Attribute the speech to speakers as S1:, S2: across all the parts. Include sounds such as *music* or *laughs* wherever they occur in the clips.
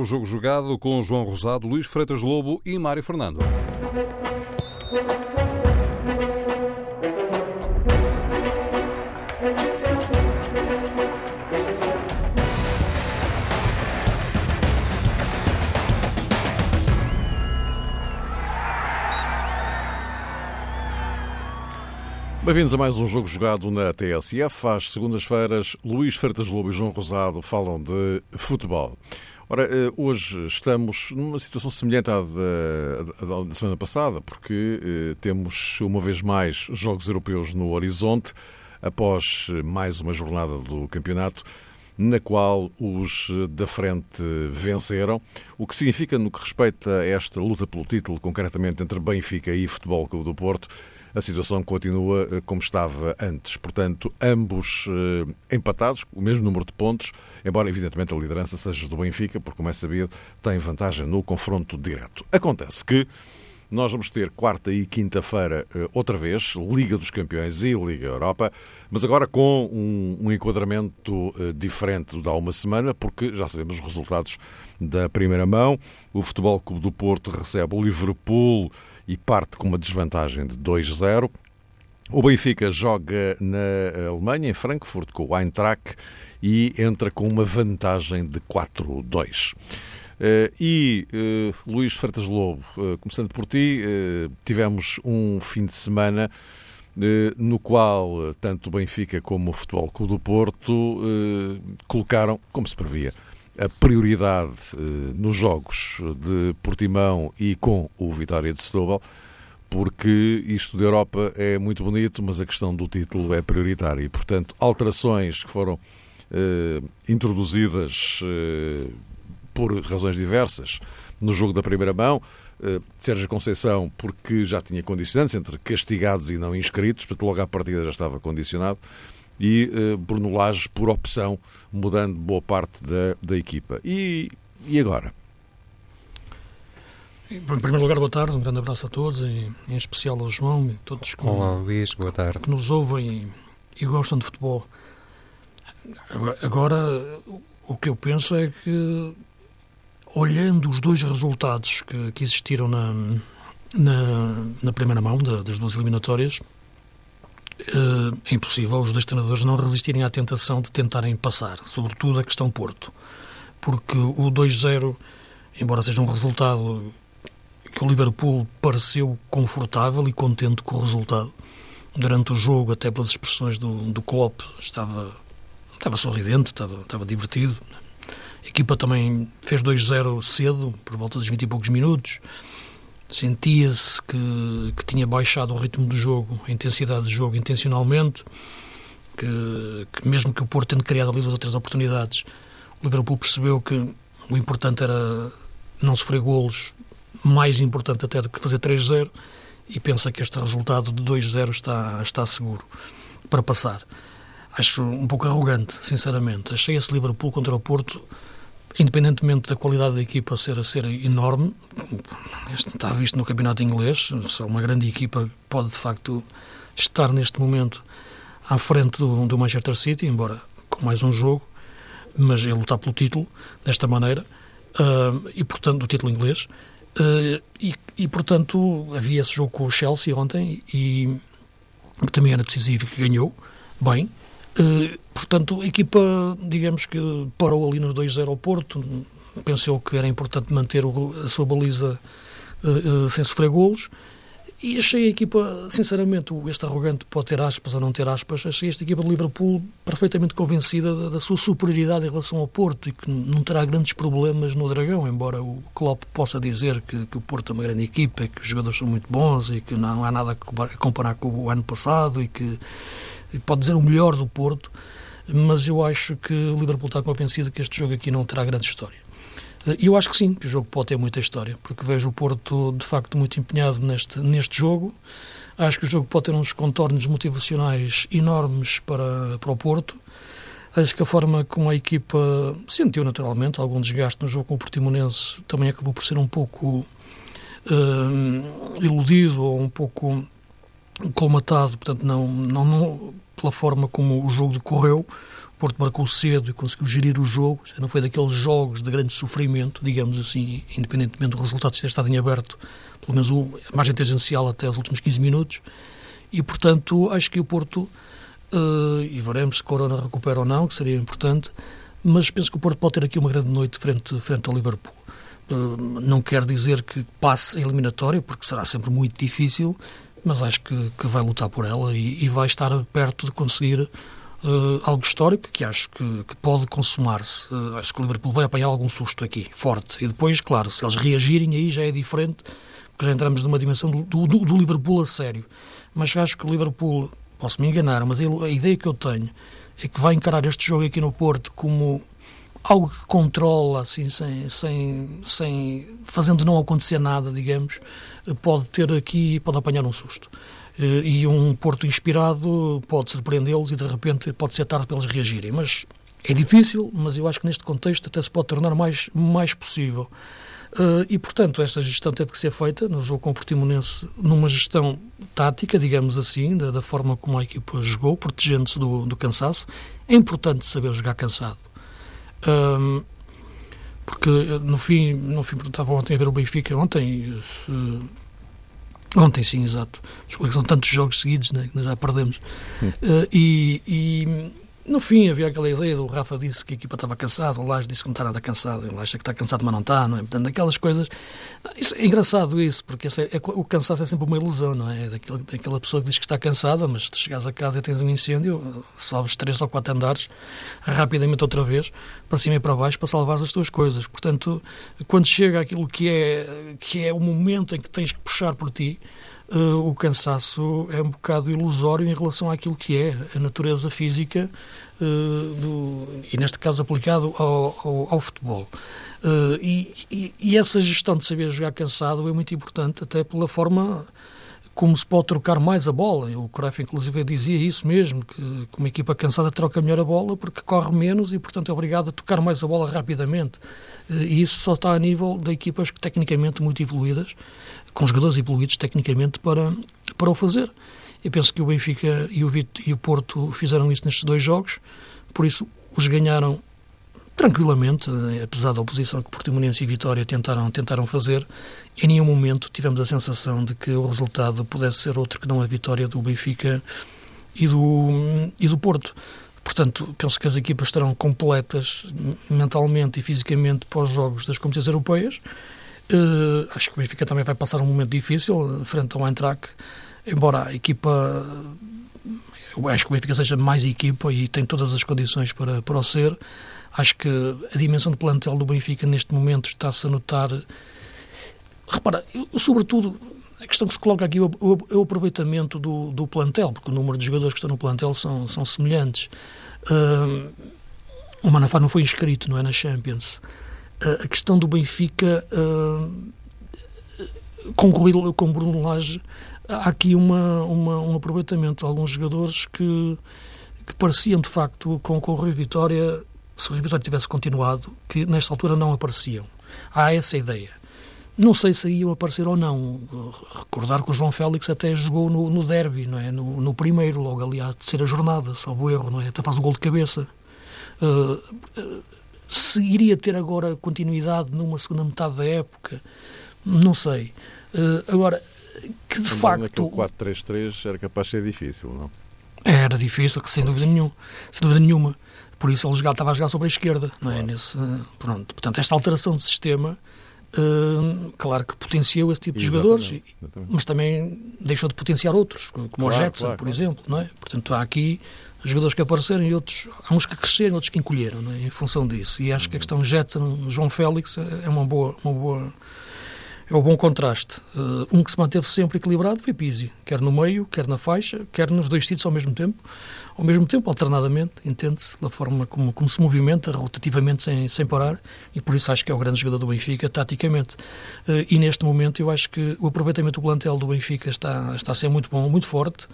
S1: o jogo jogado com João Rosado, Luís Freitas Lobo e Mário Fernando. Bem-vindos a mais um jogo jogado na TSF. Às segundas-feiras, Luís Freitas Lobo e João Rosado falam de futebol. Ora, eh, hoje estamos numa situação semelhante à da, da semana passada, porque eh, temos uma vez mais jogos europeus no horizonte, após mais uma jornada do campeonato, na qual os da frente venceram, o que significa, no que respeita a esta luta pelo título, concretamente entre Benfica e Futebol Clube do Porto, a situação continua eh, como estava antes. Portanto, ambos eh, empatados, o mesmo número de pontos, embora evidentemente a liderança seja do Benfica, porque, como é sabido, tem vantagem no confronto direto. Acontece que nós vamos ter quarta e quinta-feira eh, outra vez Liga dos Campeões e Liga Europa, mas agora com um, um enquadramento diferente do de há uma semana, porque já sabemos os resultados da primeira mão. O Futebol Clube do Porto recebe o Liverpool e parte com uma desvantagem de 2-0. O Benfica joga na Alemanha, em Frankfurt, com o Eintracht e entra com uma vantagem de 4-2. Uh, e uh, Luís Freitas Lobo, uh, começando por ti, tivemos um fim de semana no qual tanto o Benfica como o Futebol Clube do Porto colocaram, como se previa, a prioridade eh, nos jogos de Portimão e com o Vitória de Setúbal, porque isto da Europa é muito bonito, mas a questão do título é prioritária. E, portanto, alterações que foram eh, introduzidas eh, por razões diversas no jogo da primeira mão, eh, Sérgio Conceição, porque já tinha condicionantes entre castigados e não inscritos, portanto, logo à partida já estava condicionado e uh, Bruno Lage por opção, mudando boa parte da, da equipa. E, e agora?
S2: Em primeiro lugar, boa tarde, um grande abraço a todos, e, em especial ao João e todos
S3: que, Olá, Luís, boa tarde.
S2: que nos ouvem e, e gostam de futebol. Agora, o que eu penso é que, olhando os dois resultados que, que existiram na, na, na primeira mão das duas eliminatórias, é impossível os dois treinadores não resistirem à tentação de tentarem passar, sobretudo a questão Porto. Porque o 2-0, embora seja um resultado que o Liverpool pareceu confortável e contente com o resultado, durante o jogo, até pelas expressões do, do Klopp, estava, estava sorridente, estava, estava divertido. A equipa também fez 2-0 cedo, por volta dos 20 e poucos minutos sentia-se que, que tinha baixado o ritmo do jogo, a intensidade do jogo intencionalmente, que, que mesmo que o Porto tendo criado ali duas ou três oportunidades, o Liverpool percebeu que o importante era não sofrer golos, mais importante até do que fazer 3-0, e pensa que este resultado de 2-0 está, está seguro para passar. Acho um pouco arrogante, sinceramente. Achei esse Liverpool contra o Porto independentemente da qualidade da equipa ser, ser enorme, está visto no campeonato inglês, só uma grande equipa pode de facto estar neste momento à frente do, do Manchester City, embora com mais um jogo, mas ele lutar pelo título desta maneira, uh, e portanto, do título inglês, uh, e, e, portanto havia esse jogo com o Chelsea ontem, e que também era decisivo que ganhou bem, portanto, a equipa, digamos que parou ali nos 2-0 ao Porto, pensou que era importante manter a sua baliza uh, uh, sem sofrer golos. E achei a equipa, sinceramente, este arrogante pode ter aspas ou não ter aspas, achei esta equipa de Liverpool perfeitamente convencida da, da, sua superioridade em relação ao Porto e que não terá grandes problemas no Dragão, embora o Klopp possa dizer que, que o Porto é uma grande equipa, que os jogadores são muito bons e que não há nada a comparar com o ano passado e que pode dizer o melhor do Porto, mas eu acho que o Liverpool está convencido que este jogo aqui não terá grande história. E eu acho que sim, que o jogo pode ter muita história, porque vejo o Porto de facto muito empenhado neste, neste jogo. Acho que o jogo pode ter uns contornos motivacionais enormes para, para o Porto. Acho que a forma como a equipa sentiu naturalmente algum desgaste no jogo com o Portimonense também acabou por ser um pouco uh, iludido ou um pouco colmatado, portanto, não, não, não, pela forma como o jogo decorreu, Porto marcou cedo e conseguiu gerir o jogo, não foi daqueles jogos de grande sofrimento, digamos assim, independentemente do resultado ter estado em aberto, pelo menos a margem tangencial até os últimos 15 minutos, e portanto acho que o Porto, uh, e veremos se Corona recupera ou não, que seria importante, mas penso que o Porto pode ter aqui uma grande noite frente, frente ao Liverpool. Uh, não quer dizer que passe a eliminatória, porque será sempre muito difícil, mas acho que, que vai lutar por ela e, e vai estar perto de conseguir uh, algo histórico que acho que, que pode consumar-se. Uh, acho que o Liverpool vai apanhar algum susto aqui, forte. E depois, claro, se eles reagirem, aí já é diferente, porque já entramos numa dimensão do, do, do Liverpool a sério. Mas acho que o Liverpool, posso me enganar, mas a ideia que eu tenho é que vai encarar este jogo aqui no Porto como algo que controla, assim, sem, sem, sem, fazendo não acontecer nada, digamos, pode ter aqui, pode apanhar um susto. Eh, e um Porto inspirado pode surpreendê-los e de repente pode ser tarde para eles reagirem. Mas é difícil, mas eu acho que neste contexto até se pode tornar mais, mais possível. Uh, e, portanto, esta gestão teve que ser feita no jogo com o Portimonense numa gestão tática, digamos assim, da, da forma como a equipa jogou, protegendo-se do, do, cansaço. É importante saber jogar cansado. Uh, porque, no fim, no fim, estava ontem a ver o Benfica, ontem, uh, Ontem, sim, exato. São tantos jogos seguidos né, que nós já perdemos. Uh, e, e, no fim, havia aquela ideia do Rafa disse que a equipa estava cansada, o Laje disse que não está nada cansado, o Laje que está cansado, mas não está, não é? Portanto, aquelas coisas. Isso, é engraçado isso, porque é, é, o cansaço é sempre uma ilusão, não é? é daquela, daquela pessoa que diz que está cansada, mas se chegares a casa e tens um incêndio, sobes três ou quatro andares rapidamente outra vez, para cima e para baixo, para salvar as tuas coisas. Portanto, quando chega aquilo que é, que é o momento em que tens que puxar por ti uh, o cansaço é um bocado ilusório em relação àquilo que é a natureza física uh, do, e neste caso aplicado ao, ao, ao futebol. Uh, e, e, e, essa gestão de saber jogar cansado é muito importante, até pela forma como se pode trocar mais a bola. O Cruyff, inclusive, dizia isso mesmo, que, uma equipa cansada troca melhor a bola porque corre menos e, portanto, é obrigado a tocar mais a bola rapidamente. E isso só está a nível de equipas que, tecnicamente muito evoluídas, com jogadores evoluídos tecnicamente para, para o fazer. Eu penso que o Benfica e o, Vito, e o Porto fizeram isso nestes dois jogos, por isso os ganharam tranquilamente, apesar da oposição que Portimonense e Vitória tentaram, tentaram fazer, em nenhum momento tivemos a sensação de que o resultado pudesse ser outro que não a vitória do Benfica e do, e do Porto. Portanto, penso que as equipas estarão completas mentalmente e fisicamente para os jogos das competições europeias Uh, acho que o Benfica também vai passar um momento difícil frente ao Eintracht, embora a equipa. Eu acho que o Benfica seja mais equipa e tem todas as condições para, para o ser. Acho que a dimensão do plantel do Benfica neste momento está-se a notar. Repara, eu, sobretudo, a questão que se coloca aqui é o aproveitamento do, do, plantel, porque o número de jogadores que estão no plantel são, são semelhantes. Uh, o Manafá não foi inscrito, não é, na Champions a questão do Benfica uh, com, com Bruno Lage há aqui uma, uma, um aproveitamento de alguns jogadores que, que pareciam de facto com, com o Rui Vitória se o Rui Vitória tivesse continuado que nesta altura não apareciam há essa ideia não sei se iam aparecer ou não. Recordar que o João Félix até jogou no, no derby, não é? No, no, primeiro, logo ali à terceira jornada, salvo erro, não é? Até faz o gol de cabeça. Uh, uh, se iria ter agora continuidade numa segunda metade da época, não sei. Uh, agora, que de Também facto.
S1: O 4-3-3 era capaz de ser difícil, não?
S2: Era difícil, que sem dúvida nenhuma. Sem dúvida nenhuma. Por isso ele jogava, estava a jogar sobre a esquerda, claro. não é? Nesse, pronto. Portanto, esta alteração de sistema, uh, claro que potenciou esse tipo de Exatamente. jogadores, Exatamente. mas também deixou de potenciar outros, como claro, o Jetson, claro, por exemplo, não é? Portanto, há aqui jogadores que apareceram e outros, há uns que cresceram, outros que encolheram, é? em função disso. E acho que a questão Jetson, João Félix, é uma boa, uma boa é um bom contraste. Uh, um que se manteve sempre equilibrado foi Pizzi, quer no meio, quer na faixa, quer nos dois sítios ao mesmo tempo, ao mesmo tempo, alternadamente, entende-se, da forma como, como se movimenta, rotativamente, sem, sem parar, e por isso acho que é o grande jogador do Benfica, taticamente. Uh, e neste momento eu acho que o aproveitamento do plantel do Benfica está, está a ser muito bom, muito forte,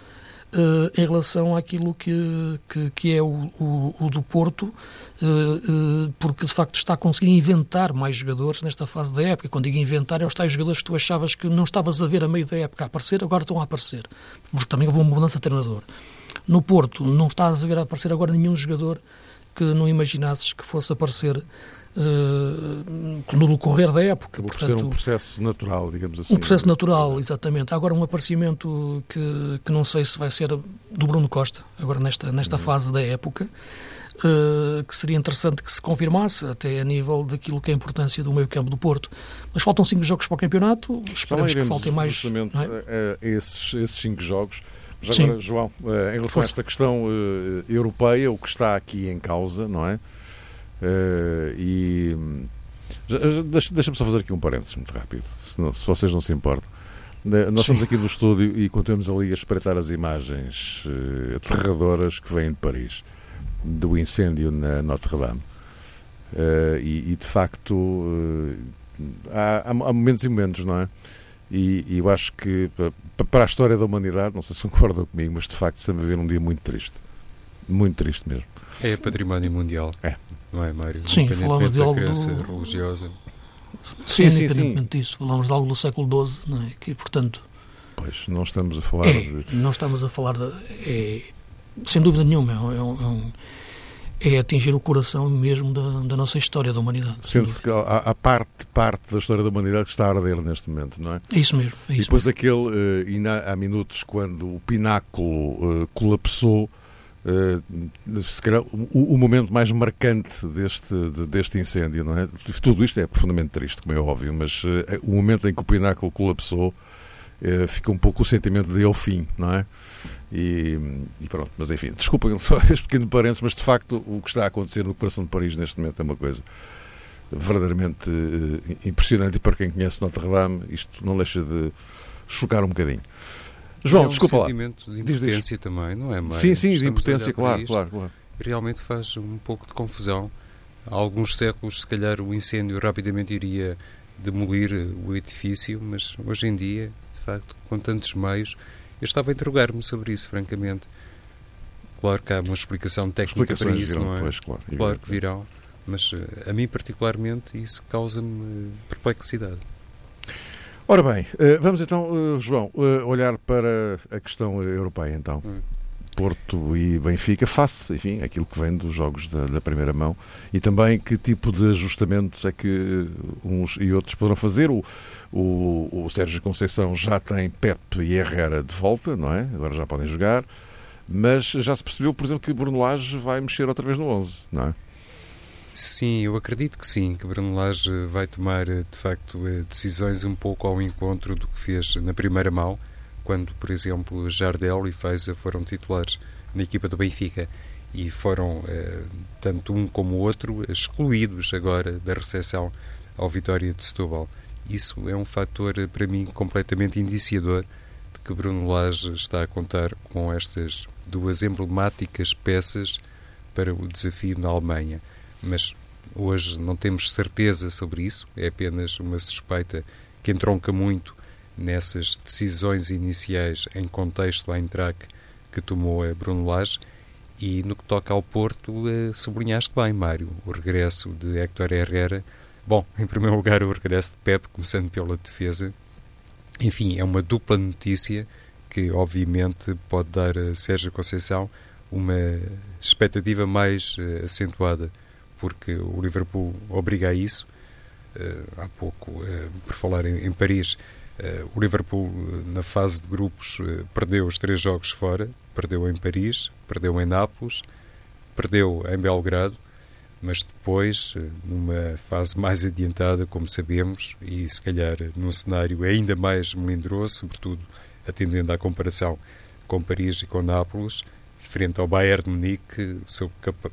S2: Uh, em relação àquilo que, que, que é o, o, o, do Porto, uh, uh, porque de facto está a conseguir inventar mais jogadores nesta fase da época. Quando digo inventar, é os tais jogadores que tu achavas que não estavas a ver a meio da época a aparecer, agora estão a aparecer, porque também houve uma mudança de treinador. No Porto, não estás a ver a aparecer agora nenhum jogador que não imaginasses que fosse aparecer uh, no decorrer da época.
S1: Acabou Portanto, por ser um processo natural, digamos assim.
S2: Um processo natural, exatamente. Agora um aparecimento que, que não sei se vai ser do Bruno Costa, agora nesta, nesta uhum. fase da época, uh, que seria interessante que se confirmasse, até a nível daquilo que é a importância do meio campo do Porto. Mas faltam cinco jogos para o campeonato, esperemos que faltem mais.
S1: Justamente é? esses, esses cinco jogos. Agora, João, eh, em relação a esta questão uh, europeia, o que está aqui em causa, não é? Uh, e deixa-me só fazer aqui um parênteses muito rápido, se, não, se vocês não se importam. Nós Sim. estamos aqui no estúdio e continuamos ali a espreitar as imagens uh, aterradoras que vêm de Paris, do incêndio na Notre-Dame. Uh, e, e, de facto uh, há, há, momentos e momentos, não é? E, e, eu acho que para a história da humanidade, não sei se concordam comigo, mas de facto estamos a ver um dia muito triste. Muito triste mesmo.
S3: É património mundial.
S1: É
S3: não é, Mário?
S2: Sim, falamos de algo
S3: crença do... religiosa.
S2: Sim, sim, independentemente sim. disso, falamos de algo do século XII, não é? Que, portanto...
S1: Pois, não estamos a falar
S2: é,
S1: de...
S2: Não estamos a falar de... É, sem dúvida nenhuma, é, é um, é atingir o coração mesmo da, da nossa história da humanidade.
S1: Sente-se que há, há, parte, parte da história da humanidade que está a arder neste momento, não é?
S2: É isso mesmo. É isso
S1: e depois
S2: mesmo.
S1: aquele, uh, há minutos, quando o pináculo uh, colapsou, se calhar, o, o, momento mais marcante deste, de, deste incêndio, não é? Tudo isto é profundamente triste, como é óbvio, mas uh, o momento em que o pináculo colapsou uh, fica um pouco o sentimento de ao fim, não é? E, e, pronto, mas enfim, desculpem *laughs* só este pequeno parênteses, mas de facto o que está a acontecer no coração de Paris neste momento é uma coisa verdadeiramente impressionante e para quem conhece Notre Dame isto não deixa de chocar um bocadinho. João,
S3: é um
S1: desculpa
S3: lá. de impotência também, não é, Mário?
S1: Sim, sim, de impotência, claro, claro, claro.
S3: Realmente faz um pouco de confusão. Há alguns séculos, se calhar, o incêndio rapidamente iria demolir o edifício, mas hoje em dia, de facto, com tantos meios, eu estava a interrogar-me sobre isso, francamente. Claro que há uma explicação técnica para isso,
S1: virão,
S3: não é?
S1: Pois, claro,
S3: claro que virão, mas eh, a mim particularmente isso causa-me perplexidade.
S1: Ora bem, eh, vamos então, eh, João, eh, olhar para a questão europeia então. Hum. Porto e Benfica, face, enfim, aquilo que vem dos jogos da, da, primeira mão e também que tipo de ajustamentos é que uns e outros poderão fazer. O, o, o Sérgio Conceição já tem Pep e Herrera de volta, não é? Agora já podem jogar, mas já se percebeu, por exemplo, que Bruno Lage vai mexer outra vez no 11, não é?
S3: Sim, eu acredito que sim, que Bruno Lage vai tomar eh, de facto eh, decisões um pouco ao encontro do que fez na primeira mão, quando, por exemplo, Jardel e Feiza foram titulares na equipa do Benfica e foram, eh, tanto um como o outro, excluídos agora da recepção ao Vitória de Setúbal. Isso é um fator, para mim, completamente indiciador de que Bruno Lage está a contar com estas duas emblemáticas peças para o desafio na Alemanha mas hoje não temos certeza sobre isso, é apenas uma suspeita que entronca muito nessas decisões iniciais em contexto à Eintracht que tomou a Bruno Lage e no que toca ao Porto, eh, sublinhaste bem, Mário, o regresso de Héctor Herrera. Bom, *laughs* em primeiro lugar, o regresso de Pep, começando pela defesa. Enfim, é uma dupla notícia que, obviamente, pode dar a Sérgio Conceição uma expectativa mais uh, acentuada porque o Liverpool obriga a isso. Uh, há pouco, uh, por falar em, em Paris, uh, o Liverpool na fase de grupos perdeu os três jogos fora, perdeu em Paris, perdeu em Nápoles, perdeu em Belgrado, mas depois, numa fase mais adiantada, como sabemos, e se calhar num cenário ainda mais melindroso, sobretudo atendendo à comparação com Paris e com Nápoles, frente ao Bayern de Munique,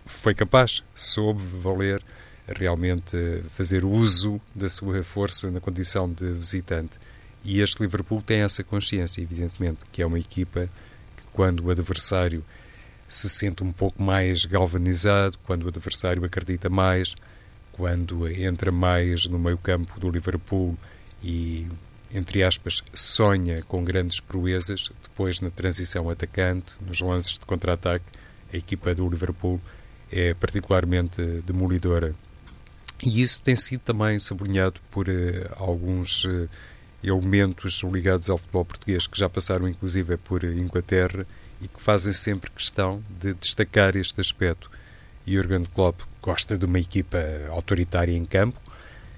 S3: foi capaz, soube valer realmente fazer uso da sua força na condição de visitante. E este Liverpool tem essa consciência, evidentemente, que é uma equipa que, quando o adversário se sente um pouco mais galvanizado, quando o adversário acredita mais, quando entra mais no meio-campo do Liverpool e entre aspas, sonha com grandes proezas, depois na transição atacante, nos lances de contra-ataque, a equipa do Liverpool é particularmente demolidora. E isso tem sido também sublinhado por uh, alguns uh, elementos ligados ao futebol português que já passaram inclusive por Inglaterra e que fazem sempre questão de destacar este aspecto. Jurgen Klopp gosta de uma equipa autoritária em campo,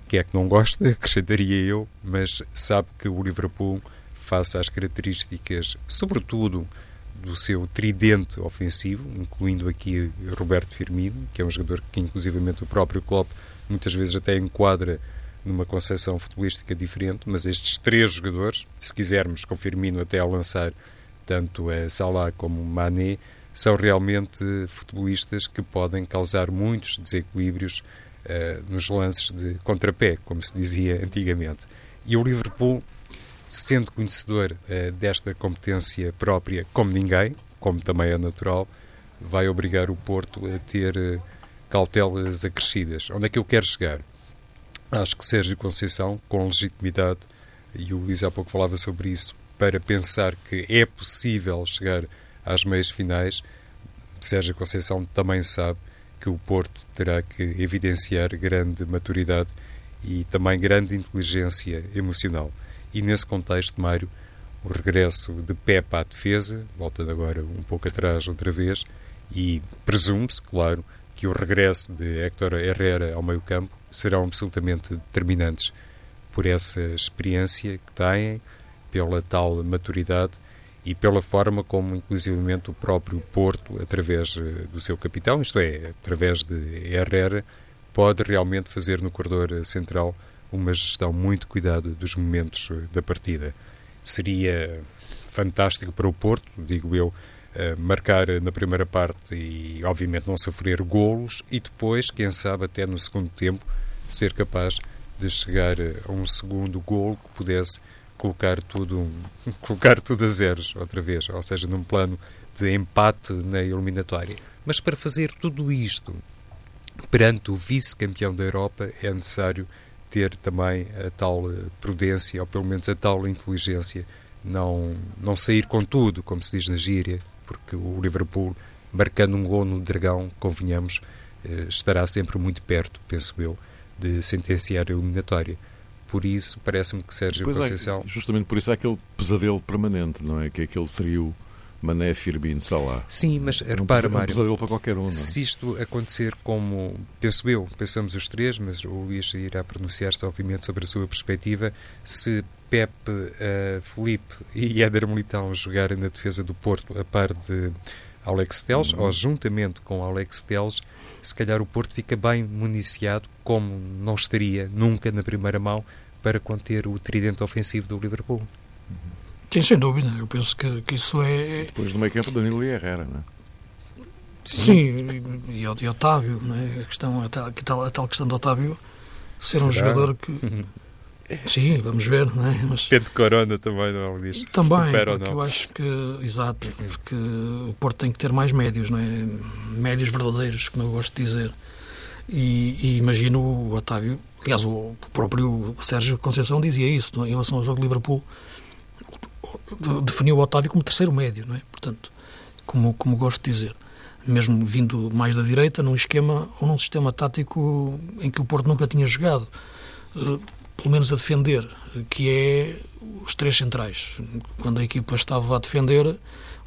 S3: que é que não gosta, *laughs* acrescentaria eu, mas sabe que o Liverpool, face às características, sobretudo do seu tridente ofensivo, incluindo aqui Roberto Firmino, que é um jogador que inclusivamente o próprio Klopp muitas vezes até enquadra numa concepção futebolística diferente, mas estes três jogadores, se quisermos com Firmino até ao lançar tanto a Salah como Mané, são realmente futebolistas que podem causar muitos desequilíbrios nos lances de contrapé, como se dizia antigamente. E o Liverpool, sendo conhecedor uh, desta competência própria como ninguém, como também é natural, vai obrigar o Porto a ter uh, cautelas acrescidas. Onde é que eu quero chegar? Acho que Sérgio Conceição, com legitimidade, e o Luís há pouco falava sobre isso, para pensar que é possível chegar às meias finais, Sérgio Conceição também sabe que o Porto terá que evidenciar grande maturidade e também grande inteligência emocional. E nesse contexto, Mário, o regresso de Pepe à defesa, voltando agora um pouco atrás outra vez, e presume-se, claro, que o regresso de Héctor Herrera ao meio-campo serão absolutamente determinantes por essa experiência que têm, pela tal maturidade e pela forma como, inclusivamente, o próprio Porto, através eh, do seu capitão, isto é, através de Herrera, pode realmente fazer no corredor central uma gestão muito cuidada dos momentos eh, da partida. Seria fantástico para o Porto, digo eu, eh, marcar na primeira parte e, obviamente, não sofrer golos e depois, quem sabe, até no segundo tempo, ser capaz de chegar a um segundo golo que pudesse colocar tudo, *laughs* colocar tudo a zeros outra vez, ou seja, num plano de empate na eliminatória. Mas para fazer tudo isto perante o vice-campeão da Europa é necessário ter também a tal eh, prudência, ou pelo menos a tal inteligência, não, não sair com tudo, como se diz na gíria, porque o Liverpool, marcando um gol no Dragão, convenhamos, eh, estará sempre muito perto, penso eu, de sentenciar a eliminatória. Por isso, parece-me que Sérgio pois Conceição...
S1: É, justamente por isso há aquele pesadelo permanente, não é? Que é aquele trio Mané, Firmino, Salah.
S3: Sim, mas é repara,
S1: um
S3: Mário,
S1: pesadelo para qualquer um, é?
S3: se isto acontecer como, penso eu, pensamos os três, mas o Luís irá pronunciar-se, obviamente, sobre a sua perspectiva, se Pepe, uh, Felipe *laughs* e Éder Militão jogarem na defesa do Porto a par de Alex Teles, uhum. ou juntamente com Alex Teles, se calhar o Porto fica bem municiado, como não estaria nunca na primeira mão, para conter o tridente ofensivo do Liverpool.
S2: Sim, sem dúvida. Eu penso que, que isso é.
S1: Depois do meio campo, Danilo e Herrera, não é?
S2: Sim, e, e, Otávio, não é? a, questão, a, tal, a tal questão de Otávio ser Será? um jogador que. *laughs* Sim, vamos ver, não é?
S3: Mas... Depende de Corona também, não é? Disto,
S2: também, porque eu acho que, exato, porque o Porto tem que ter mais médios, não é? Médios verdadeiros, como eu gosto de dizer. E, e imagino o Otávio, aliás, o próprio Sérgio Conceição dizia isso em relação ao jogo de Liverpool, definiu o Otávio como terceiro médio, não é? Portanto, como, como gosto de dizer mesmo vindo mais da direita, num esquema ou num sistema tático em que o Porto nunca tinha jogado. Eh, pelo menos a defender, que é os três centrais. Quando a equipa estava a defender,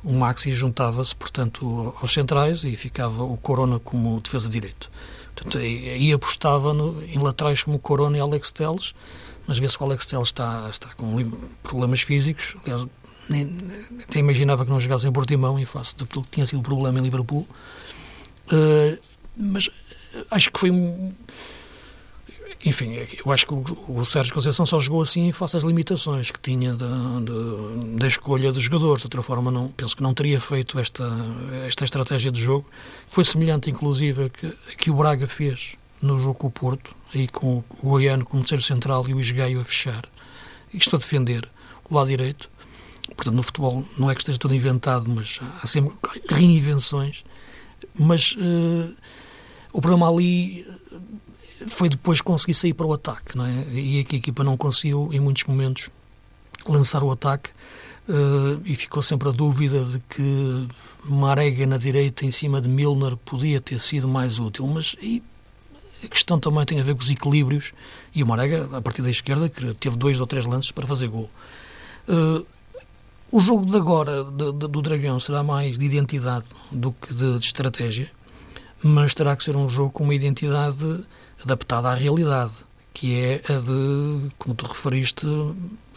S2: o Maxi juntava-se, portanto, aos centrais e ficava o Corona como defesa direito. Portanto, aí apostava no, em laterais como Corona e Alex Telles, mas vê-se que o Alex Telles está, está com problemas físicos. Aliás, nem, até imaginava que não jogasse em Portimão em face daquilo que tinha sido o problema em Liverpool. Uh, mas acho que foi um enfim, é eu acho que o, Sérgio Conceição só jogou assim face às limitações que tinha da, escolha dos jogadores. De outra forma, não, penso que não teria feito esta, esta estratégia de jogo, que foi semelhante, inclusive, a que, a que o Braga fez no jogo com o Porto, aí com o Goiano como terceiro central e o Isgaio a fechar. Isto a defender o lado direito. Portanto, no futebol não é que esteja tudo inventado, mas há sempre reinvenções. Mas uh, o problema ali foi depois conseguir sair para o ataque, não é? E aqui a equipa não conseguiu, em muitos momentos, lançar o ataque uh, e ficou sempre a dúvida de que Marega na direita em cima de Milner podia ter sido mais útil, mas e a questão também tem a ver com os equilíbrios e o Marega, a partir da esquerda, que teve dois ou três lances para fazer gol. Uh, o jogo de agora de, de, do Dragão será mais de identidade do que de, de estratégia mas terá que ser um jogo com uma identidade adaptada à realidade, que é a de, como tu referiste,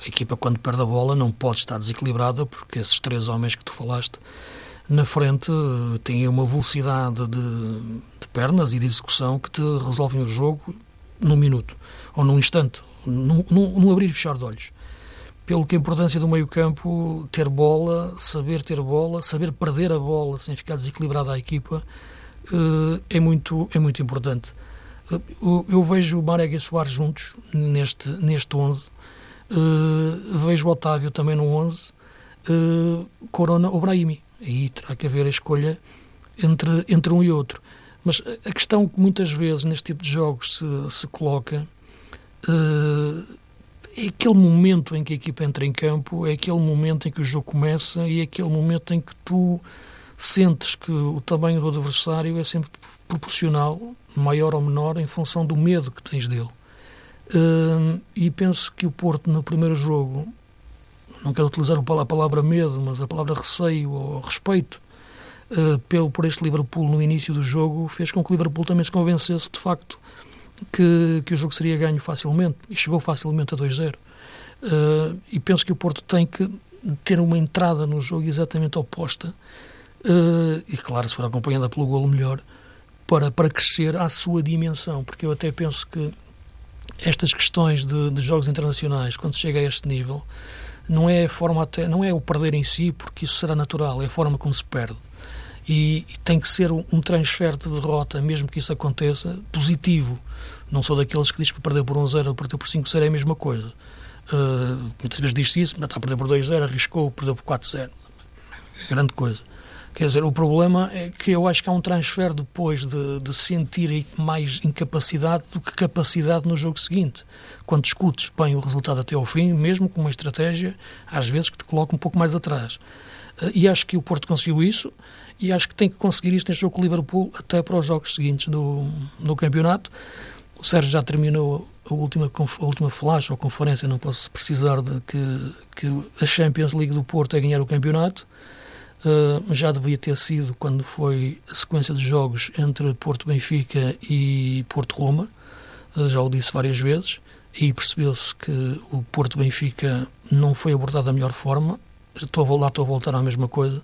S2: a equipa quando perde a bola não pode estar desequilibrada, porque esses três homens que tu falaste na frente têm uma velocidade de, de pernas e de execução que te resolvem o jogo num minuto, ou num instante, num, num, num abrir e fechar de olhos pelo que a importância do meio-campo, ter bola, saber ter bola, saber perder a bola sem ficar desequilibrada a equipa, eh, é muito, é muito importante. Eh, eu vejo Marega e Soares juntos neste, neste 11, eh, vejo Otávio também no 11, Corona ou Brahimi. Aí terá que haver a escolha entre, entre um e outro. Mas a questão que muitas vezes neste tipo de jogos se, se coloca é aquele momento em que a equipa entra em campo, é aquele momento em que o jogo começa e é aquele momento em que tu sentes que o tamanho do adversário é sempre proporcional, maior ou menor, em função do medo que tens dele. Uh, e penso que o Porto, no primeiro jogo, não quero utilizar a palavra medo, mas a palavra receio ou respeito uh, pelo, por este Liverpool no início do jogo, fez com que o Liverpool também se convencesse de facto que, que o jogo seria ganho facilmente e chegou facilmente a 2-0. Uh, eh, e penso que o Porto tem que ter uma entrada no jogo exatamente oposta uh, e, claro, se for acompanhada pelo golo, melhor para, para crescer à sua dimensão, porque eu até penso que estas questões de, de jogos internacionais, quando se chega a este nível, não é a forma até, não é o perder em si, porque isso será natural, é a forma como se perde. E, e tem que ser um, um transfer de derrota, mesmo que isso aconteça, positivo. Não sou daqueles que diz que perder por 1-0 ou perder por 5-0 é a mesma coisa. Uh, muitas vezes diz-se isso, mas está a perder por 2-0, arriscou, perdeu por 4-0. Grande coisa. Quer dizer, o problema é que eu acho que há um transfer depois de, de sentir mais incapacidade do que capacidade no jogo seguinte. Quando discutes bem o resultado até ao fim, mesmo com uma estratégia, às vezes que te coloca um pouco mais atrás. Uh, e acho que o Porto conseguiu isso e acho que tem que conseguir isso neste jogo com o Liverpool até para os jogos seguintes do, do campeonato. O Sérgio já terminou a última, a última flash ou conferência, não posso precisar de que, que a Champions League do Porto é ganhar o campeonato. Uh, já devia ter sido quando foi a sequência de jogos entre Porto Benfica e Porto Roma. Uh, já o disse várias vezes. E percebeu-se que o Porto Benfica não foi abordado da melhor forma. Estou a, lá estou a voltar à mesma coisa.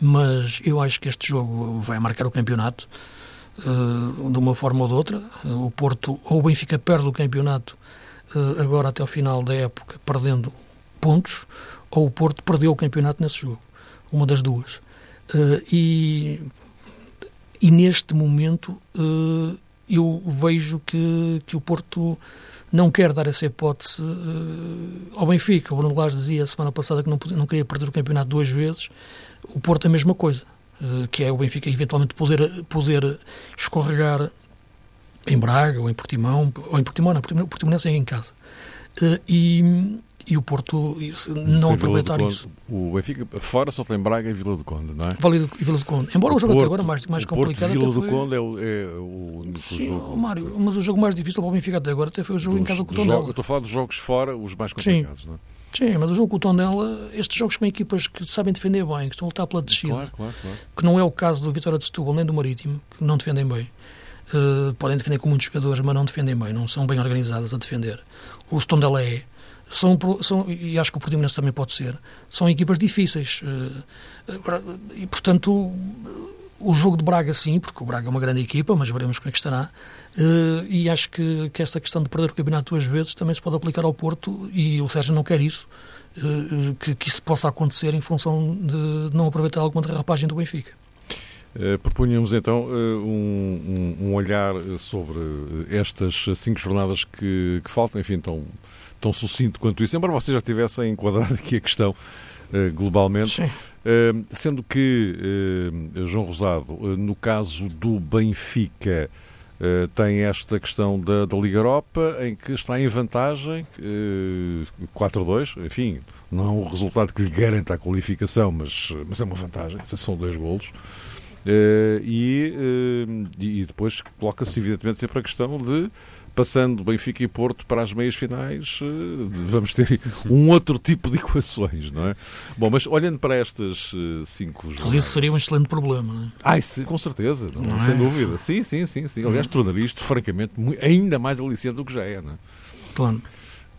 S2: Mas eu acho que este jogo vai marcar o campeonato. Eh, de uma forma ou de outra. O Porto ou o Benfica perde o campeonato agora até ao final da época, perdendo pontos, ou o Porto perdeu o campeonato nesse jogo. Uma das duas. Eh, e, e neste momento eu vejo que, que o Porto não quer dar essa hipótese ao Benfica. O Bruno Lage dizia semana passada que não, não queria perder o campeonato duas vezes. O Porto é a mesma coisa. Que é o Benfica eventualmente poder, poder escorregar em Braga ou em Portimão, ou em Portimão, não, Portimonense é em casa. E, e o Porto não aproveitar isso.
S1: O Benfica fora só tem Braga e Vila do Conde, não é?
S2: Vila do, Vila do Conde. Embora o, o jogo Porto, até agora mais, mais complicado.
S1: Vila
S2: do
S1: foi... Conde é o, é o único
S2: Sim,
S1: jogo.
S2: Mário, mas o jogo mais difícil para o Benfica até agora até foi o jogo dos, em casa com o Tondela.
S1: Eu estou a falar dos jogos fora, os mais complicados,
S2: Sim.
S1: não é?
S2: Sim, mas o jogo com o Tondela, estes jogos com equipas que sabem defender bem, que estão a lutar pela descida,
S1: claro, claro, claro.
S2: que não é o caso do Vitória de Setúbal nem do Marítimo, que não defendem bem. Uh, podem defender com muitos jogadores, mas não defendem bem, não são bem organizadas a defender. O Tondela é. São, são, e acho que o Portimonense também pode ser, são equipas difíceis. Uh, e, portanto, o jogo de Braga, sim, porque o Braga é uma grande equipa, mas veremos como é que estará. Uh, e acho que, que esta questão de perder o campeonato duas vezes também se pode aplicar ao Porto e o Sérgio não quer isso, uh, que, que isso possa acontecer em função de não aproveitar alguma derrapagem do Benfica.
S1: Propunhamos então um, um, olhar sobre estas cinco jornadas que, que faltam, enfim, tão, tão sucinto quanto isso, embora você já tivesse enquadrado aqui a questão globalmente. Sim. Uh, sendo que uh, João Rosado, uh, no caso do Benfica, tem esta questão da, da, Liga Europa, em que está em vantagem, uh, 4-2, enfim, não é um resultado que lhe garanta a qualificação, mas, mas é uma vantagem, são dois golos. E, e, depois coloca-se evidentemente sempre a questão de passando Benfica e Porto para as meias finais, vamos ter *laughs* um outro tipo de equações, não é? Bom, mas olhando para estas cinco
S2: jogos. Mas isso seria um excelente problema, não é?
S1: Ai, sim, com certeza, não, não sem é? dúvida. Sim, sim, sim, sim. Aliás, uhum. tornaria isto, francamente, ainda mais aliciante do que já é, não é?
S2: Claro.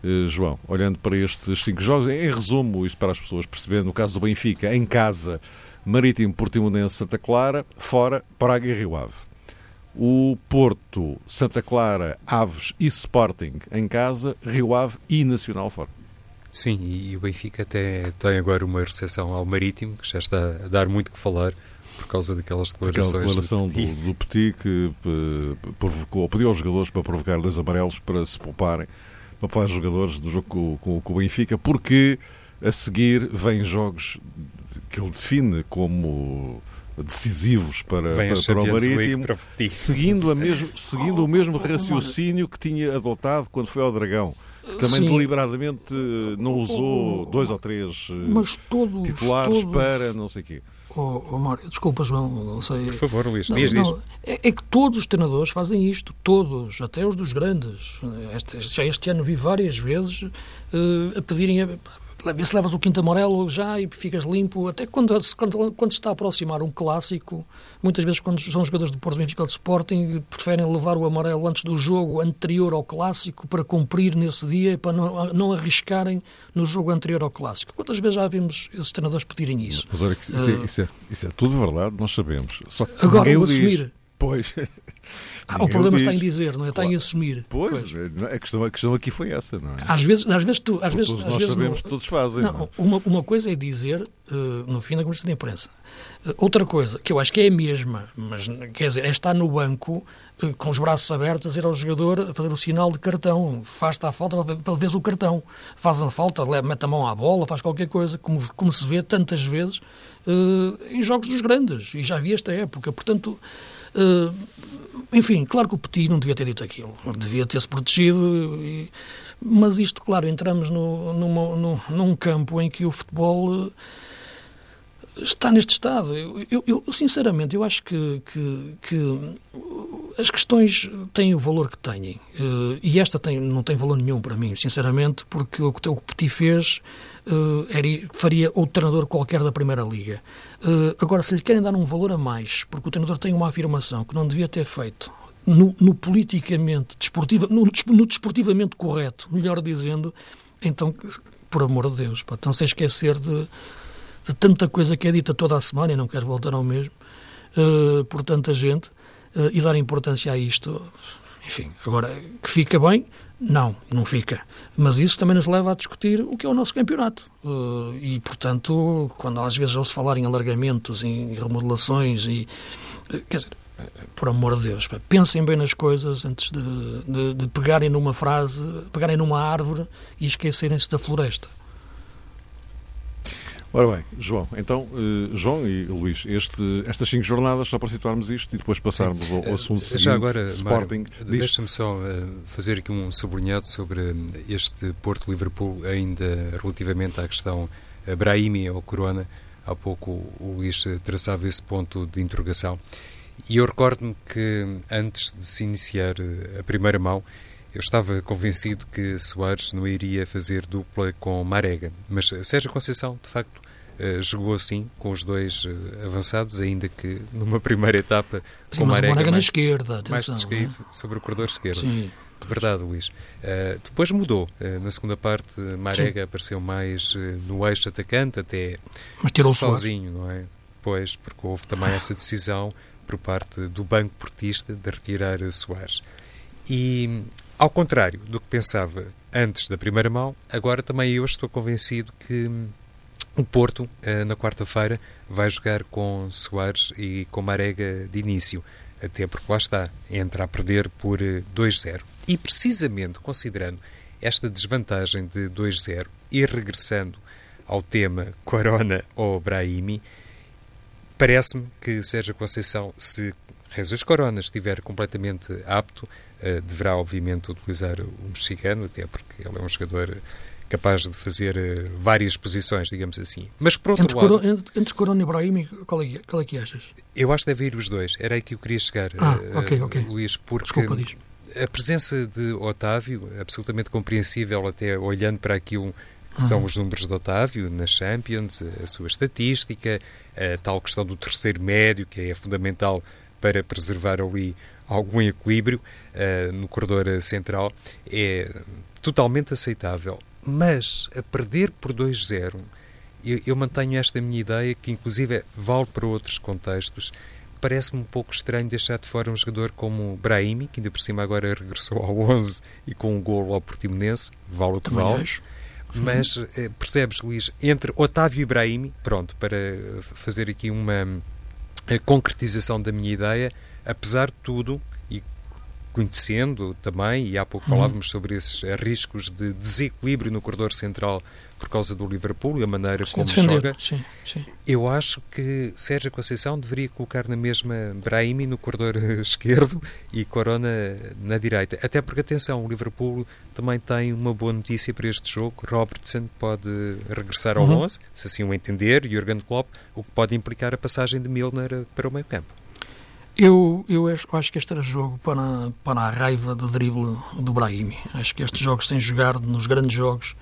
S1: Uh, João, olhando para estes cinco jogos, em resumo, isto para as pessoas perceberem, no caso do Benfica, em casa, Marítimo, Portimonense, Santa Clara, fora, Praga e Rio Ave. O Porto, Santa Clara, Aves e Sporting em casa, Rio Ave e Nacional fora.
S3: Sim, e o Benfica até tem agora uma recepção ao Marítimo, que já está a dar muito que falar por causa daquelas declarações.
S1: Aquela declaração do Petit, do, do Petit que eh, provocou, pediu aos jogadores para provocar dois amarelos para se pouparem para falar jogadores do jogo com, com, com o Benfica, porque a seguir vêm jogos que ele define como decisivos para, para, para, o Marítimo, para seguindo, a mesmo, seguindo o mesmo raciocínio que tinha adotado quando foi ao Dragão. Que também Sim. deliberadamente não usou dois ou três
S2: eh, todos,
S1: titulares
S2: todos,
S1: para não sei o quê.
S2: Oh, oh Mário, desculpa, João, não sei.
S3: Por favor, Luís,
S2: não,
S3: diz,
S2: não, diz. É, é, que todos os treinadores fazem isto, todos, até os dos grandes. Este, já este ano vi várias vezes uh, a pedirem. A, Vê se levas o quinto amarelo já e ficas limpo. Até quando, quando, quando se está a aproximar um clássico, muitas vezes quando são jogadores do Porto Benfica ou de Sporting, preferem levar o amarelo antes do jogo anterior ao clássico para cumprir nesse dia, para não, não arriscarem no jogo anterior ao clássico. Quantas vezes já vimos esses treinadores pedirem isso?
S1: Mas olha, isso, uh, isso, é, isso, é, tudo verdade, nós sabemos. Só
S2: agora, o assumir.
S1: Diz. Pois.
S2: Ah, o problema está em dizer, não é? Está claro. em assumir.
S1: Pois, pois, A, questão, a questão aqui foi essa, não é?
S2: Às vezes, às vezes tu. Às vezes,
S1: todos
S2: às
S1: nós
S2: vezes
S1: sabemos que todos fazem.
S2: Não, não é? uma, uma coisa é dizer uh, no fim da conversa de imprensa. Uh, outra coisa, que eu acho que é a mesma, mas quer dizer, é estar no banco uh, com os braços abertos a dizer ao jogador a fazer o sinal de cartão. Faz-te a falta ver o cartão. Faz a falta, leva, mete a mão à bola, faz qualquer coisa, como, como se vê tantas vezes em jogos dos grandes. E já vi esta época. Portanto. Uh, enfim, claro que o Petit não devia ter dito aquilo, devia ter-se protegido, e, mas isto, claro, entramos no, numa, num, num campo em que o futebol eh, está neste estado. Eu, eu, eu sinceramente, eu acho que, que, que, as questões têm o valor que têm. Eh, e esta tem, não tem valor nenhum para mim, sinceramente, porque o que o Petit fez uh, era, faria outro treinador qualquer da Primeira Liga. Uh, agora, se lhe querem dar um valor a mais, porque o treinador tem uma afirmação que não devia ter feito, no, no politicamente, desportiva, no, no, desportivamente correto, melhor dizendo, então, por amor de Deus, pá, então sem esquecer de, de, tanta coisa que é dita toda a semana, e não quero voltar ao mesmo, uh, por tanta gente, e dar importância a isto, enfim, agora, que fica bem, não, não fica. Mas isso também nos leva a discutir o que é o nosso campeonato. Uh, e, portanto, quando às vezes ouço falar em alargamentos, em remodelações, e, uh, quer dizer, por amor de Deus, pensem bem nas coisas antes de, de, de pegarem numa frase, pegarem numa árvore e esquecerem-se da floresta.
S1: Ora bem, João, então, uh, João e Luís, este, estas cinco jornadas, só para situarmos isto e depois passarmos ao, ao assunto seguinte,
S3: Já agora,
S1: Sporting.
S3: Deixa-me só uh, fazer aqui um sublinhado sobre este Porto-Liverpool, ainda relativamente à questão Brahimi ou Corona. Há pouco o Luís traçava esse ponto de interrogação. E eu recordo-me que antes de se iniciar a primeira mão, eu estava convencido que Soares não iria fazer dupla com Marega, mas Sérgio Conceição, de facto, jogou assim com os dois uh, avançados, ainda que numa primeira etapa
S2: Sim,
S3: com
S2: Marega,
S3: mais,
S2: na esquerda, atenção,
S3: mais descaído
S2: é?
S3: sobre o corredor esquerdo.
S2: Sim.
S3: Verdade, Luís. Uh, depois mudou. na segunda parte, Marega Sim. apareceu mais no eixo atacante, até sozinho, não é? Pois, porque houve também essa decisão por parte do Banco Portista de retirar Soares. E, ao contrário do que pensava antes da primeira mão, agora também eu estou convencido que o Porto, eh, na quarta-feira, vai jogar com Soares e com Marega de início, até porque lá está, entra a perder por 2-0. Eh, e precisamente considerando esta desvantagem de 2-0 e regressando ao tema Corona ou Brahimi, parece-me que Sérgio Conceição, se Jesus Corona estiver completamente apto, eh, deverá obviamente utilizar o mexicano, até porque ele é um jogador capaz de fazer uh, várias posições, digamos assim. Mas por outro
S2: entre
S3: lado...
S2: Coro, entre, entre Corona e Brahim, qual é, qual é que achas?
S3: Eu acho que deve ir os dois. Era aí que eu queria chegar,
S2: ah, uh, okay, okay.
S3: Luís, porque...
S2: Desculpa, diz.
S3: a presença de Otávio, absolutamente compreensível, até olhando para aquilo que são uhum. os números de Otávio na Champions, a sua estatística, a tal questão do terceiro médio, que é fundamental para preservar ali algum equilíbrio uh, no corredor central, é totalmente aceitável. Mas a perder por 2-0, eu, eu, mantenho esta minha ideia, que inclusive vale para outros contextos. Parece-me um pouco estranho deixar de fora um jogador como Brahimi, que ainda por cima agora regressou ao *laughs* 11 e com um golo ao Portimonense, vale o que Também vale. Acho. Mas eh, percebes, Luís, entre Otávio e Brahimi, pronto, para fazer aqui uma concretização da minha ideia, apesar de tudo, conhecendo também, e há pouco uhum. falávamos sobre esses riscos de desequilíbrio no corredor central por causa do Liverpool e a maneira sim, como defender. joga,
S2: sim, sim.
S3: eu acho que Sérgio Conceição deveria colocar na mesma Brahimi no corredor *laughs* esquerdo e Corona na direita. Até porque, atenção, o Liverpool também tem uma boa notícia para este jogo. Robertson pode regressar ao uhum. 11, se assim o entender, Jurgen Klopp, o que pode implicar a passagem de Milner para o meio campo.
S2: Eu, eu acho que este era jogo para, para a raiva do drible do Brahimi. Acho que estes jogos sem jogar, nos grandes jogos,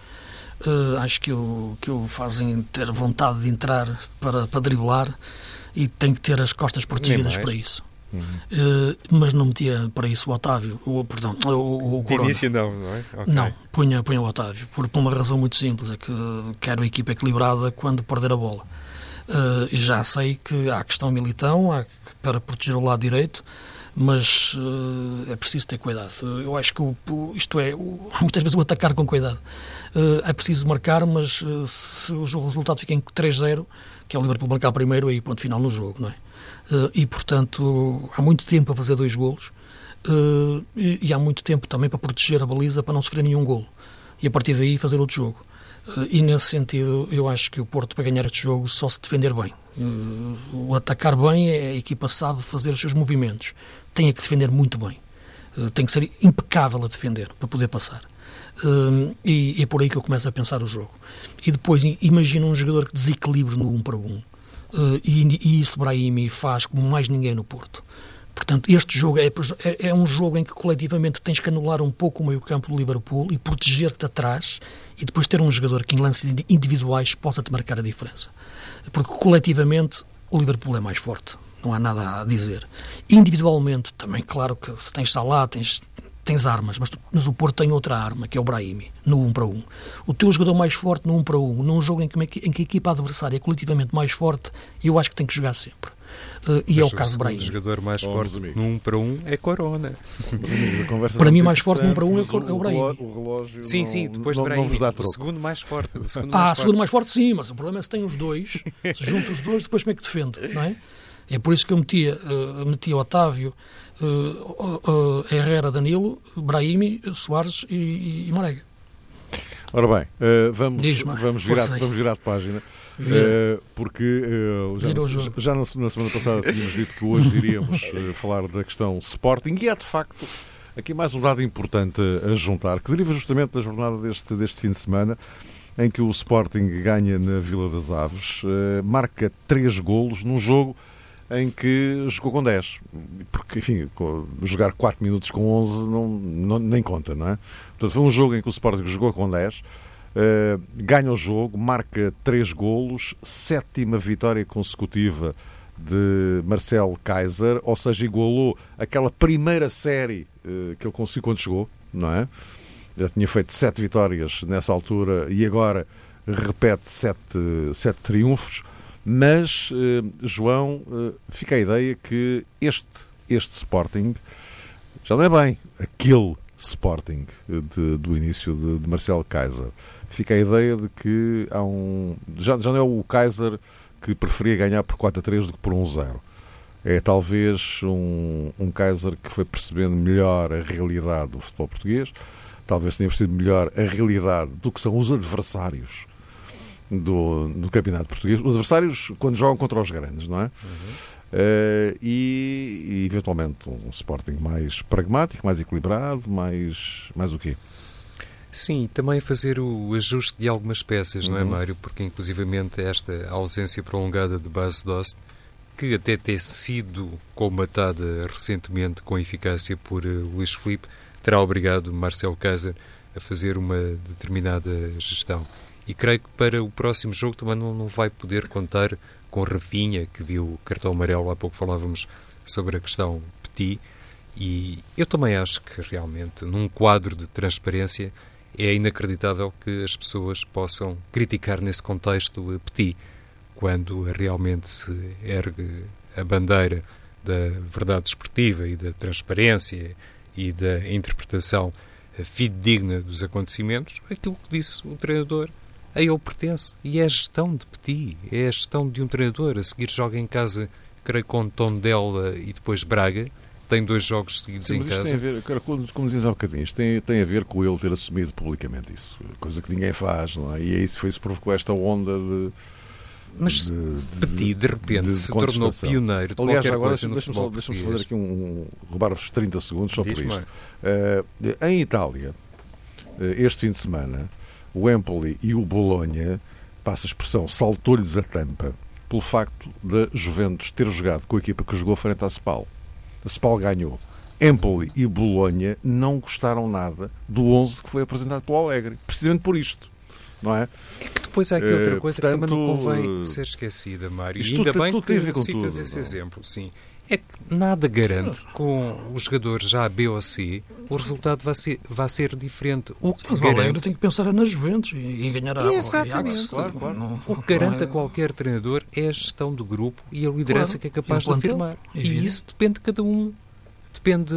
S2: uh, acho que o, que o fazem ter vontade de entrar para, para driblar e tem que ter as costas protegidas para isso. Uhum. Uh, mas não metia para isso o Otávio, o, perdão, o, o
S3: De início não, não é?
S2: Okay. Não, punha, punha o Otávio, por, por uma razão muito simples, é que quero a equipa equilibrada quando perder a bola. Uh, já sei que há questão militão, há para proteger o lado direito, mas uh, é preciso ter cuidado. Eu acho que o, isto é, o, *laughs* muitas vezes o atacar com cuidado. Uh, é preciso marcar, mas uh, se o resultado fica em 3-0, que é o Liverpool marcar primeiro, aí ponto final no jogo, não é? e portanto, há muito tempo a fazer dois golos e, e, há muito tempo também para proteger a baliza para não sofrer nenhum golo. E a partir daí fazer outro jogo. E nesse sentido, eu acho que o Porto, para ganhar este jogo, só se defender bem. O atacar bem é a equipa sabe fazer os seus movimentos. Tem que defender muito bem. Tem que ser impecável a defender para poder passar. E é por aí que eu começo a pensar o jogo. E depois imagina um jogador que desequilibre no 1 um para 1. Um. E isso Brahimi faz como mais ninguém no Porto. Portanto, este jogo é, é, é, um jogo em que coletivamente tens que anular um pouco o meio-campo do Liverpool e proteger-te atrás e depois ter um jogador que em lances individuais possa te marcar a diferença. Porque coletivamente o Liverpool é mais forte, não há nada a dizer. Individualmente, também, claro que se tens Salah, tens, tens armas, mas, tu, mas o Porto tem outra arma, que é o Brahimi, no 1 para 1. O teu jogador mais forte no 1 para 1, num jogo em que, em que a equipa adversária é coletivamente mais forte, eu acho que tem que jogar sempre. Uh, e Mas é o caso Brahim.
S3: O jogador mais oh, forte 1 para 1 é Corona. *laughs*
S2: para mim, o mais forte 1 para 1 é, é o Brahim.
S1: O relógio
S3: sim, sim, depois
S1: não,
S3: de Brahim.
S1: Não vos dá troco.
S3: O segundo mais forte. O
S2: segundo ah, mais segundo mais forte, sim, mas o problema é se tem os dois, se junto os dois, depois como é que defendo, não é? É por isso que eu metia, uh, metia Otávio, uh, uh, Herrera, Danilo, Brahimi, Soares e, e Marega.
S1: Ora bem, vamos, vamos, virar, vamos virar de página. Uh, porque uh, já, já na, na, semana passada tínhamos dito que hoje iríamos uh, *laughs* falar da questão Sporting e é de facto aqui mais um dado importante a juntar, que deriva justamente da jornada deste, deste fim de semana em que o Sporting ganha na Vila das Aves, marca três golos num jogo em que jogou com 10. Porque, enfim, jogar 4 minutos com 11 não, não, nem conta, não é? Portanto, foi um jogo em que o Sporting jogou com 10 Uh, ganha o jogo, marca três golos, sétima vitória consecutiva de Marcel Kaiser, ou seja, igualou aquela primeira série uh, que ele conseguiu quando chegou, não é? Já tinha feito sete vitórias nessa altura e agora repete sete, sete triunfos. Mas, uh, João, fica a ideia que este, este Sporting já não é bem aquele Sporting de, do início de, de Marcel Kaiser fica a ideia de que há um. Já, já não é o Kaiser que preferia ganhar por 4 a 3 do que por 1 0. É talvez um, um Kaiser que foi percebendo melhor a realidade do futebol português, talvez tenha percebido melhor a realidade do que são os adversários do, do campeonato português. Os adversários quando jogam contra os grandes, não é? Uhum. Uh, e, e, eventualmente um Sporting mais pragmático, mais equilibrado, mais, mais o quê?
S3: Sim, também fazer o ajuste de algumas peças, uhum. não é, uhum. Mário? Porque, inclusivamente, esta ausência prolongada de base Dost que até tem sido combatada recentemente com eficácia por uh, Luís Filipe, terá obrigado Marcelo Cáceres a fazer uma determinada gestão. E creio que para o próximo jogo também não, não vai poder contar com Rafinha, que viu o cartão amarelo, há pouco falávamos sobre a questão Petit, e eu também acho que realmente, num quadro de transparência, é inacreditável que as pessoas possam criticar nesse contexto Petit, quando realmente se ergue a bandeira da verdade esportiva e da transparência e da interpretação fidedigna dos acontecimentos, aquilo que disse o treinador a ele pertence. E é a gestão de Petit, é a gestão de um treinador. A seguir joga em casa, creio, com Tondela e depois Braga. Tem dois jogos seguidos
S1: Sim,
S3: em casa.
S1: Tem a ver, como, como dizes há bocadinho, isto tem, tem a ver com ele ter assumido publicamente isso. Coisa que ninguém faz, não é? E é isso foi isso que provocou esta onda de.
S3: Mas de, Petit, de repente, de, de se tornou pioneiro de
S1: Aliás, agora deixa-me deixa fazer aqui um, um roubar-vos 30 segundos só por isto.
S3: Uh,
S1: em Itália, este fim de semana, o Empoli e o Bolonha, passa a expressão, saltou-lhes a tampa pelo facto da Juventus ter jogado com a equipa que jogou frente à Spal. A Spal ganhou. Empoli e Bolonha não gostaram nada do 11 que foi apresentado pelo Alegre, precisamente por isto. Não é?
S3: é que depois há aqui outra coisa uh, portanto, que também não convém ser esquecida, Mário. E ainda bem que citas tudo, esse não? exemplo. Sim é que nada garante com os jogadores já B ou C o resultado vai ser, vai ser diferente. O que
S2: Mas
S3: garante...
S2: tem que pensar nas Juventus e, ganhar a
S3: Exatamente. Claro, claro. Não, o que garante a qualquer treinador é a gestão do grupo e a liderança claro. que é capaz de afirmar. E isso depende de cada um. Depende.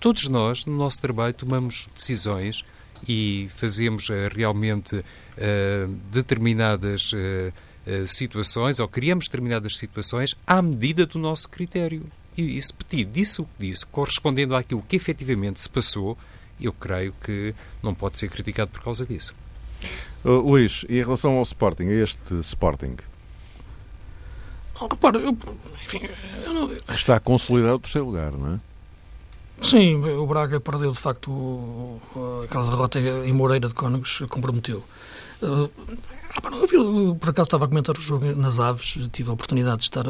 S3: Todos nós, no nosso trabalho, tomamos decisões e fazemos uh, realmente uh, determinadas. Uh, eh, situações, ou criamos determinadas situações à medida do nosso critério. E, e se Petit disse o que disse, correspondendo àquilo que efetivamente se passou, eu creio que não pode ser criticado por causa disso.
S1: Uh, Luís, e em relação ao Sporting, a este Sporting?
S2: Oh, repara, eu, enfim, eu não...
S1: Está consolidado o terceiro lugar, não é?
S2: Sim, o Braga perdeu de facto aquela derrota em Moreira de Cónegos, comprometeu. Uh, eu, por acaso estava a comentar o jogo nas Aves, tive a oportunidade de estar,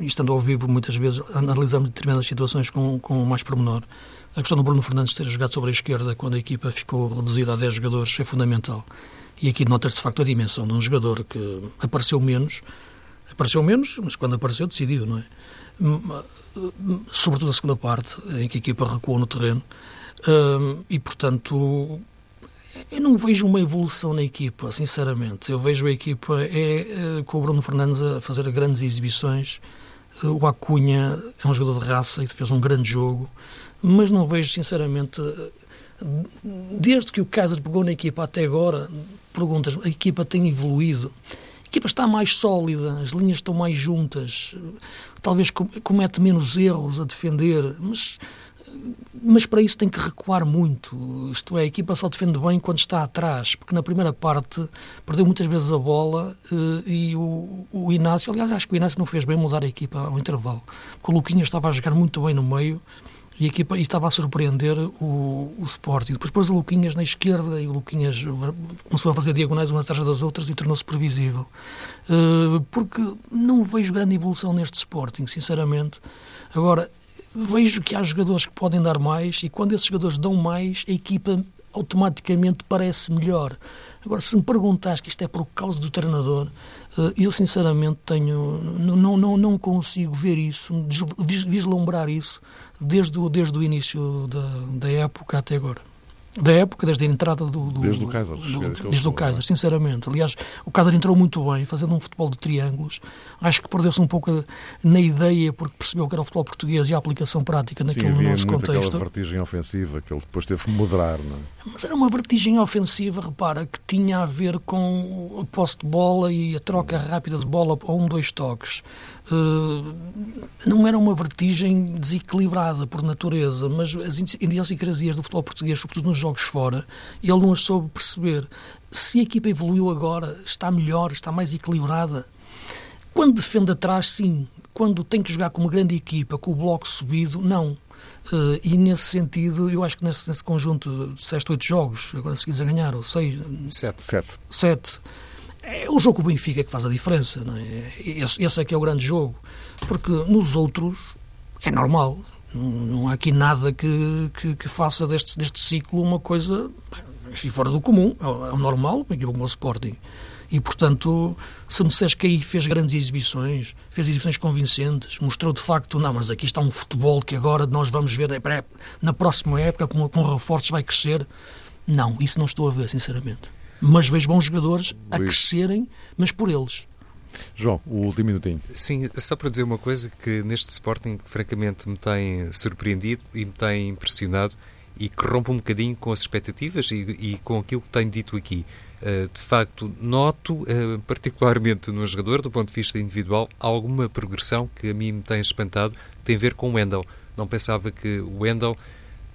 S2: estando ao vivo muitas vezes, analisamos determinadas situações com, com mais pormenor. A questão do Bruno Fernandes ter jogado sobre a esquerda quando a equipa ficou reduzida a 10 jogadores é fundamental. E aqui nota-se de facto a dimensão de um jogador que apareceu menos, apareceu menos, mas quando apareceu decidiu, não é? Sobretudo a segunda parte, em que a equipa recuou no terreno. E, portanto, eu não vejo uma evolução na equipa, sinceramente. Eu vejo a equipa é, é com o Bruno Fernandes a fazer grandes exibições. O Acunha é um jogador de raça e fez um grande jogo, mas não vejo, sinceramente, desde que o Kaiser pegou na equipa até agora, perguntas, a equipa tem evoluído. A equipa está mais sólida, as linhas estão mais juntas, talvez comete menos erros a defender, mas mas para isso tem que recuar muito. Isto é, a equipa só defende bem quando está atrás, porque na primeira parte perdeu muitas vezes a bola eh, e o, o Inácio, aliás, acho que o Inácio não fez bem mudar a equipa ao intervalo, porque o Luquinha estava a jogar muito bem no meio e a equipa e estava a surpreender o, o Sporting. Depois pôs o Luquinhas na esquerda e o Luquinhas começou a fazer diagonais umas atrás das outras e tornou-se previsível. Uh, porque não vejo grande evolução neste Sporting, sinceramente. Agora, vejo que há jogadores que podem dar mais e quando esses jogadores dão mais, a equipa automaticamente parece melhor. Agora, se me perguntas que isto é por causa do treinador, eh, eu sinceramente tenho, não, não, não consigo ver isso, vislumbrar isso desde o, desde o início da, da época até agora da época, desde a entrada do. do
S1: desde o Kaiser.
S2: Do, desde o Kaiser, sinceramente. Aliás, o Kaiser entrou muito bem, fazendo um futebol de triângulos. Acho que perdeu-se um pouco na ideia, porque percebeu que era o futebol português e a aplicação prática naquele
S1: Sim,
S2: nosso
S1: muito
S2: contexto.
S1: aquela vertigem ofensiva que ele depois teve que moderar, não é?
S2: Mas era uma vertigem ofensiva, repara, que tinha a ver com a posse de bola e a troca rápida de bola a um, dois toques. Uh, não era uma vertigem desequilibrada por natureza, mas as idiosincrasias do futebol português, sobretudo nos jogos fora, ele não as soube perceber. Se a equipa evoluiu agora, está melhor, está mais equilibrada. Quando defende atrás, sim. Quando tem que jogar com uma grande equipa, com o bloco subido, não. Uh, e nesse sentido, eu acho que nesse, nesse conjunto de 7, 8 jogos, agora seguidos a ganhar, ou 6,
S1: 7. 7.
S2: 7 é o jogo com o Benfica que faz a diferença. Não é? esse, esse é que é o grande jogo. Porque nos outros é normal. Não, há aqui nada que, que, que, faça deste, deste ciclo uma coisa enfim, fora do comum. É, é o normal, como o Sporting. E, portanto, se me disseres que aí fez grandes exibições, fez exibições convincentes, mostrou de facto, não, mas aqui está um futebol que agora nós vamos ver é, na próxima época, com, com reforços vai crescer. Não, isso não estou a ver, sinceramente. Mas vejo bons jogadores a crescerem, mas por eles.
S1: João, o último minutinho.
S3: Sim, só para dizer uma coisa que neste Sporting, francamente, me tem surpreendido e me tem impressionado e que rompe um bocadinho com as expectativas e, e com aquilo que tenho dito aqui. Uh, de facto, noto, uh, particularmente no jogador, do ponto de vista individual, alguma progressão que a mim me tem espantado, tem a ver com o Wendel. Não pensava que o Wendel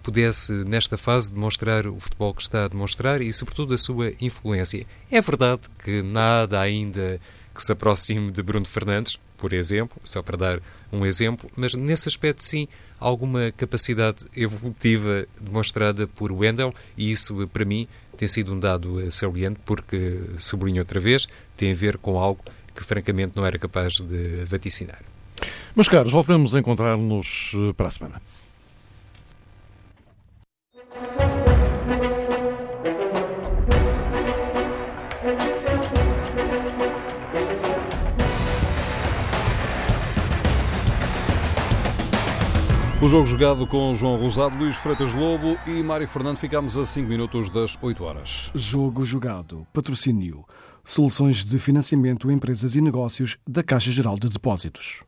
S3: pudesse, nesta fase, demonstrar o futebol que está a demonstrar e, sobretudo, a sua influência. É verdade que nada ainda que se aproxime de Bruno Fernandes, por exemplo, só para dar um exemplo, mas nesse aspecto, sim, alguma capacidade evolutiva demonstrada por Wendell e isso, para mim, tem sido um dado saliente porque, sublinho outra vez, tem a ver com algo que, francamente, não era capaz de vaticinar.
S1: Meus caros, voltamos a encontrar-nos eh, para a semana. O jogo jogado com João Rosado, Luís Freitas Lobo e Mário Fernando. Ficamos a 5 minutos das 8 horas.
S4: Jogo jogado. Patrocínio. Soluções de financiamento, empresas e negócios da Caixa Geral de Depósitos.